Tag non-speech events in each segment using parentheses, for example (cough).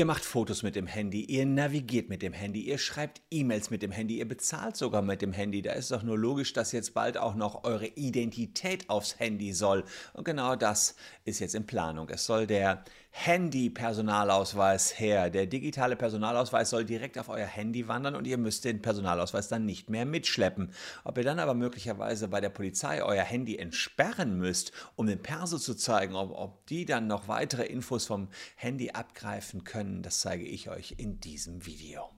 Ihr macht Fotos mit dem Handy, ihr navigiert mit dem Handy, ihr schreibt E-Mails mit dem Handy, ihr bezahlt sogar mit dem Handy. Da ist doch nur logisch, dass jetzt bald auch noch eure Identität aufs Handy soll. Und genau das ist jetzt in Planung. Es soll der Handy-Personalausweis her. Der digitale Personalausweis soll direkt auf euer Handy wandern und ihr müsst den Personalausweis dann nicht mehr mitschleppen. Ob ihr dann aber möglicherweise bei der Polizei euer Handy entsperren müsst, um den Perso zu zeigen, ob, ob die dann noch weitere Infos vom Handy abgreifen können, das zeige ich euch in diesem Video.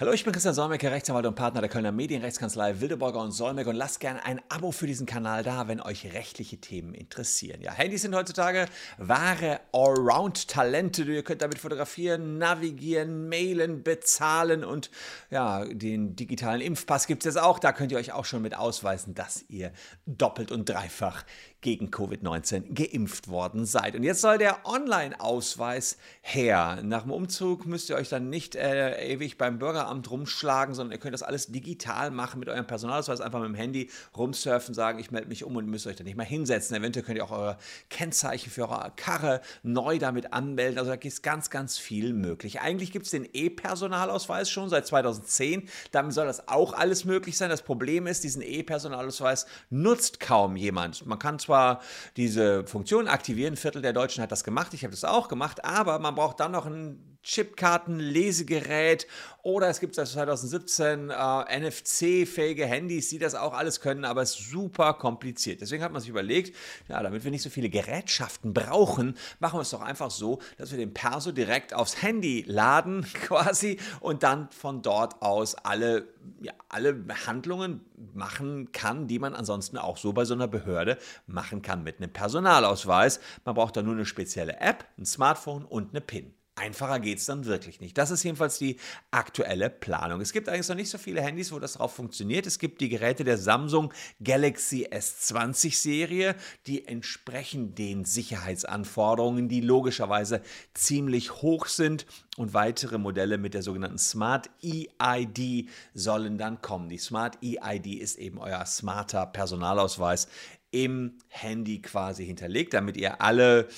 Hallo, ich bin Christian Solmecke, Rechtsanwalt und Partner der Kölner Medienrechtskanzlei Wildeborger und Solmecke und lasst gerne ein Abo für diesen Kanal da, wenn euch rechtliche Themen interessieren. Ja, Handys sind heutzutage wahre Allround-Talente. Ihr könnt damit fotografieren, navigieren, mailen, bezahlen und ja, den digitalen Impfpass gibt es jetzt auch. Da könnt ihr euch auch schon mit ausweisen, dass ihr doppelt und dreifach gegen Covid-19 geimpft worden seid. Und jetzt soll der Online-Ausweis her. Nach dem Umzug müsst ihr euch dann nicht äh, ewig beim Bürgeramt rumschlagen, sondern ihr könnt das alles digital machen mit eurem Personalausweis, einfach mit dem Handy rumsurfen, sagen, ich melde mich um und müsst euch dann nicht mehr hinsetzen. Eventuell könnt ihr auch eure Kennzeichen für eure Karre neu damit anmelden. Also da ist ganz, ganz viel möglich. Eigentlich gibt es den E-Personalausweis schon seit 2010. Damit soll das auch alles möglich sein. Das Problem ist, diesen E-Personalausweis nutzt kaum jemand. Man kann zwar diese Funktion aktivieren, ein Viertel der Deutschen hat das gemacht, ich habe das auch gemacht, aber man braucht dann noch ein Chipkarten, Lesegerät oder es gibt seit 2017 äh, NFC-fähige Handys, die das auch alles können, aber es ist super kompliziert. Deswegen hat man sich überlegt, ja, damit wir nicht so viele Gerätschaften brauchen, machen wir es doch einfach so, dass wir den Perso direkt aufs Handy laden (laughs) quasi und dann von dort aus alle, ja, alle Handlungen machen kann, die man ansonsten auch so bei so einer Behörde machen kann mit einem Personalausweis. Man braucht da nur eine spezielle App, ein Smartphone und eine PIN. Einfacher geht es dann wirklich nicht. Das ist jedenfalls die aktuelle Planung. Es gibt eigentlich noch nicht so viele Handys, wo das drauf funktioniert. Es gibt die Geräte der Samsung Galaxy S20 Serie, die entsprechen den Sicherheitsanforderungen, die logischerweise ziemlich hoch sind. Und weitere Modelle mit der sogenannten Smart EID sollen dann kommen. Die Smart EID ist eben euer smarter Personalausweis im Handy quasi hinterlegt, damit ihr alle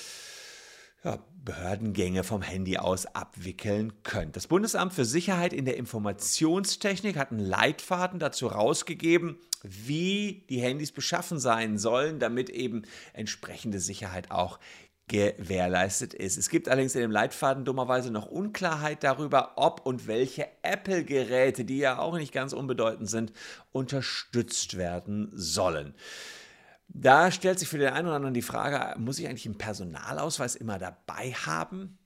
ja, Behördengänge vom Handy aus abwickeln könnt. Das Bundesamt für Sicherheit in der Informationstechnik hat einen Leitfaden dazu rausgegeben, wie die Handys beschaffen sein sollen, damit eben entsprechende Sicherheit auch gewährleistet ist. Es gibt allerdings in dem Leitfaden dummerweise noch Unklarheit darüber, ob und welche Apple-Geräte, die ja auch nicht ganz unbedeutend sind, unterstützt werden sollen. Da stellt sich für den einen oder anderen die Frage, muss ich eigentlich einen Personalausweis immer dabei haben?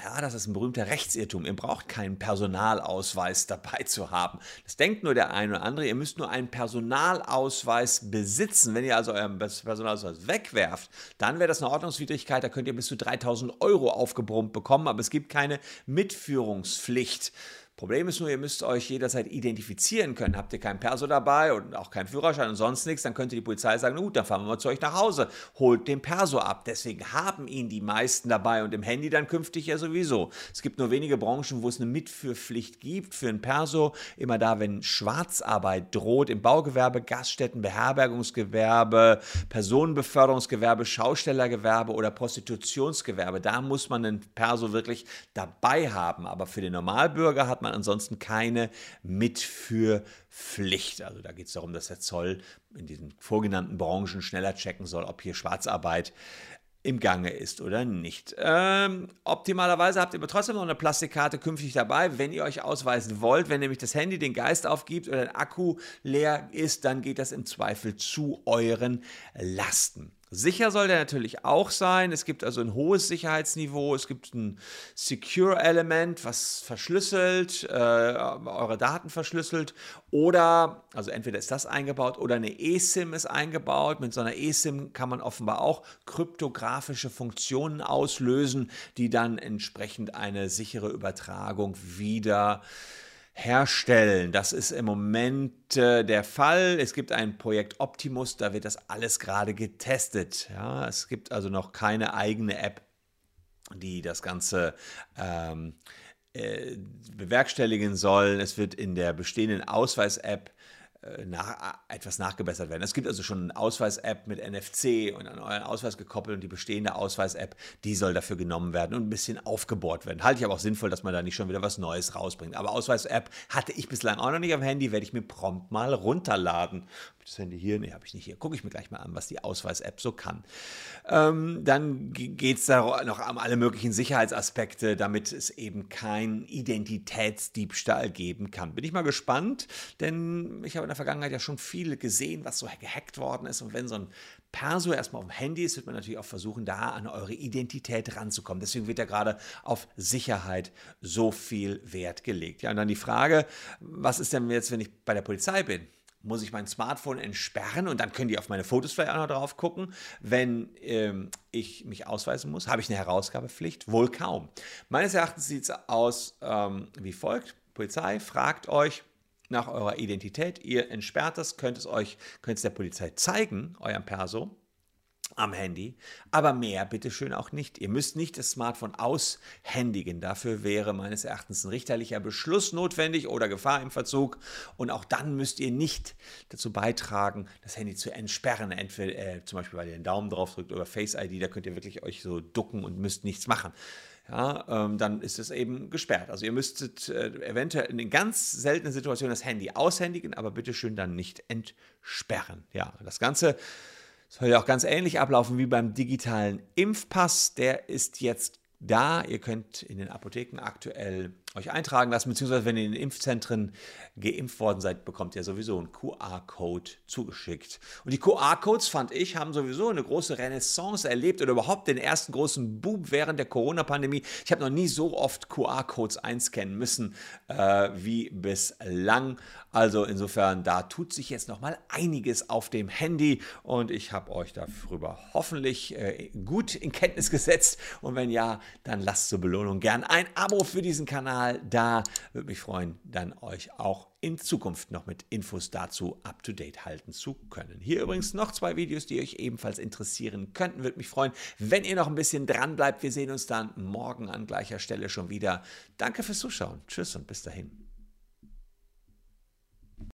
Ja, das ist ein berühmter Rechtsirrtum. Ihr braucht keinen Personalausweis dabei zu haben. Das denkt nur der eine oder andere. Ihr müsst nur einen Personalausweis besitzen. Wenn ihr also euren Personalausweis wegwerft, dann wäre das eine Ordnungswidrigkeit. Da könnt ihr bis zu 3000 Euro aufgebrummt bekommen, aber es gibt keine Mitführungspflicht. Problem ist nur, ihr müsst euch jederzeit identifizieren können. Habt ihr kein Perso dabei und auch keinen Führerschein und sonst nichts, dann könnte die Polizei sagen, gut, dann fahren wir mal zu euch nach Hause, holt den Perso ab. Deswegen haben ihn die meisten dabei und im Handy dann künftig ja sowieso. Es gibt nur wenige Branchen, wo es eine Mitführpflicht gibt für ein Perso. Immer da, wenn Schwarzarbeit droht, im Baugewerbe, Gaststätten, Beherbergungsgewerbe, Personenbeförderungsgewerbe, Schaustellergewerbe oder Prostitutionsgewerbe, da muss man ein Perso wirklich dabei haben. Aber für den Normalbürger hat man man ansonsten keine Mitführpflicht. Also da geht es darum, dass der Zoll in diesen vorgenannten Branchen schneller checken soll, ob hier Schwarzarbeit im Gange ist oder nicht. Ähm, optimalerweise habt ihr aber trotzdem noch eine Plastikkarte künftig dabei, wenn ihr euch ausweisen wollt. Wenn nämlich das Handy den Geist aufgibt oder der Akku leer ist, dann geht das im Zweifel zu euren Lasten. Sicher soll der natürlich auch sein. Es gibt also ein hohes Sicherheitsniveau. Es gibt ein Secure-Element, was verschlüsselt, äh, eure Daten verschlüsselt. Oder, also entweder ist das eingebaut oder eine eSIM ist eingebaut. Mit so einer eSIM kann man offenbar auch kryptografische Funktionen auslösen, die dann entsprechend eine sichere Übertragung wieder äh, herstellen. Das ist im Moment äh, der Fall. Es gibt ein Projekt Optimus, da wird das alles gerade getestet. Ja, es gibt also noch keine eigene App, die das Ganze ähm, äh, bewerkstelligen soll. Es wird in der bestehenden Ausweis-App nach, etwas nachgebessert werden. Es gibt also schon eine Ausweis-App mit NFC und an euren Ausweis gekoppelt und die bestehende Ausweis-App, die soll dafür genommen werden und ein bisschen aufgebohrt werden. Halte ich aber auch sinnvoll, dass man da nicht schon wieder was Neues rausbringt. Aber Ausweis-App hatte ich bislang auch noch nicht am Handy, werde ich mir prompt mal runterladen. Das Handy hier, nee, habe ich nicht hier. Gucke ich mir gleich mal an, was die Ausweis-App so kann. Ähm, dann geht es da noch um alle möglichen Sicherheitsaspekte, damit es eben keinen Identitätsdiebstahl geben kann. Bin ich mal gespannt, denn ich habe in der Vergangenheit ja schon viel gesehen, was so gehackt worden ist. Und wenn so ein Perso erstmal auf dem Handy ist, wird man natürlich auch versuchen, da an eure Identität ranzukommen. Deswegen wird ja gerade auf Sicherheit so viel Wert gelegt. Ja, und dann die Frage, was ist denn jetzt, wenn ich bei der Polizei bin? muss ich mein Smartphone entsperren und dann können die auf meine Fotos vielleicht auch noch drauf gucken. Wenn ähm, ich mich ausweisen muss, habe ich eine Herausgabepflicht? Wohl kaum. Meines Erachtens sieht es aus ähm, wie folgt. Polizei fragt euch, nach eurer Identität. Ihr entsperrt das, könnt es euch, könnt es der Polizei zeigen, eurem Perso am Handy, aber mehr bitteschön auch nicht. Ihr müsst nicht das Smartphone aushändigen. Dafür wäre meines Erachtens ein richterlicher Beschluss notwendig oder Gefahr im Verzug. Und auch dann müsst ihr nicht dazu beitragen, das Handy zu entsperren. Entweder äh, zum Beispiel, weil ihr den Daumen drauf drückt oder Face ID, da könnt ihr wirklich euch so ducken und müsst nichts machen ja, ähm, dann ist es eben gesperrt. Also ihr müsstet äh, eventuell in ganz seltenen Situationen das Handy aushändigen, aber bitte schön dann nicht entsperren. Ja, das Ganze soll ja auch ganz ähnlich ablaufen wie beim digitalen Impfpass. Der ist jetzt da. Ihr könnt in den Apotheken aktuell euch eintragen lassen, beziehungsweise wenn ihr in den Impfzentren geimpft worden seid, bekommt ihr sowieso einen QR-Code zugeschickt. Und die QR-Codes, fand ich, haben sowieso eine große Renaissance erlebt oder überhaupt den ersten großen Boom während der Corona-Pandemie. Ich habe noch nie so oft QR-Codes einscannen müssen äh, wie bislang. Also insofern, da tut sich jetzt noch mal einiges auf dem Handy und ich habe euch darüber hoffentlich äh, gut in Kenntnis gesetzt. Und wenn ja, dann lasst zur Belohnung gern ein Abo für diesen Kanal Kanal da. Würde mich freuen, dann euch auch in Zukunft noch mit Infos dazu up-to-date halten zu können. Hier übrigens noch zwei Videos, die euch ebenfalls interessieren könnten. Würde mich freuen, wenn ihr noch ein bisschen dran bleibt. Wir sehen uns dann morgen an gleicher Stelle schon wieder. Danke fürs Zuschauen. Tschüss und bis dahin.